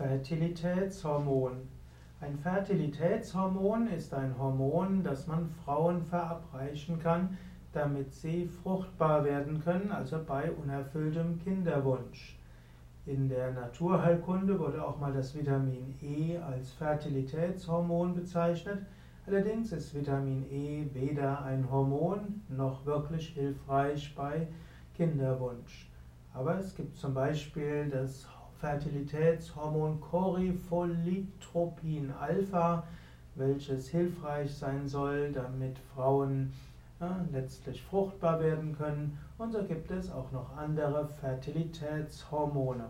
Fertilitätshormon. Ein Fertilitätshormon ist ein Hormon, das man Frauen verabreichen kann, damit sie fruchtbar werden können, also bei unerfülltem Kinderwunsch. In der Naturheilkunde wurde auch mal das Vitamin E als Fertilitätshormon bezeichnet. Allerdings ist Vitamin E weder ein Hormon noch wirklich hilfreich bei Kinderwunsch. Aber es gibt zum Beispiel das Fertilitätshormon Corypholitropin Alpha, welches hilfreich sein soll, damit Frauen ja, letztlich fruchtbar werden können. Und so gibt es auch noch andere Fertilitätshormone.